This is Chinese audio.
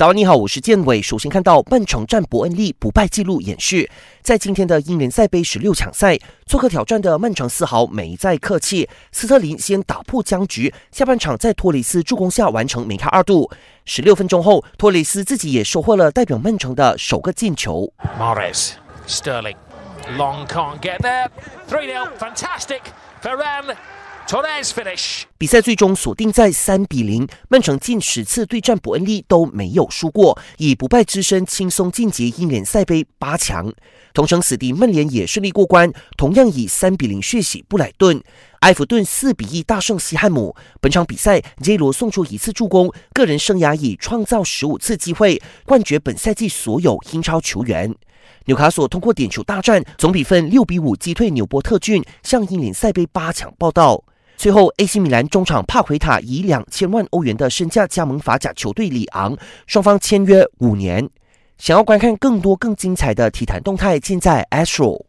早安，你好，我是建伟。首先看到曼城战伯恩利不败纪录演示，在今天的英联赛杯十六强赛，做客挑战的曼城丝毫没再客气。斯特林先打破僵局，下半场在托雷斯助攻下完成梅开二度。十六分钟后，托雷斯自己也收获了代表曼城的首个进球。Torres finish。比赛最终锁定在三比零，曼城近十次对战伯恩利都没有输过，以不败之身轻松晋级英联赛杯八强。同城死敌曼联也顺利过关，同样以三比零血洗布莱顿。埃弗顿四比一大胜西汉姆。本场比赛，J 罗送出一次助攻，个人生涯已创造十五次机会，冠绝本赛季所有英超球员。纽卡索通过点球大战，总比分六比五击退纽波特郡，向英联赛杯八强报道。最后，AC 米兰中场帕奎塔以两千万欧元的身价加盟法甲球队里昂，双方签约五年。想要观看更多更精彩的体坛动态，尽在 Astro。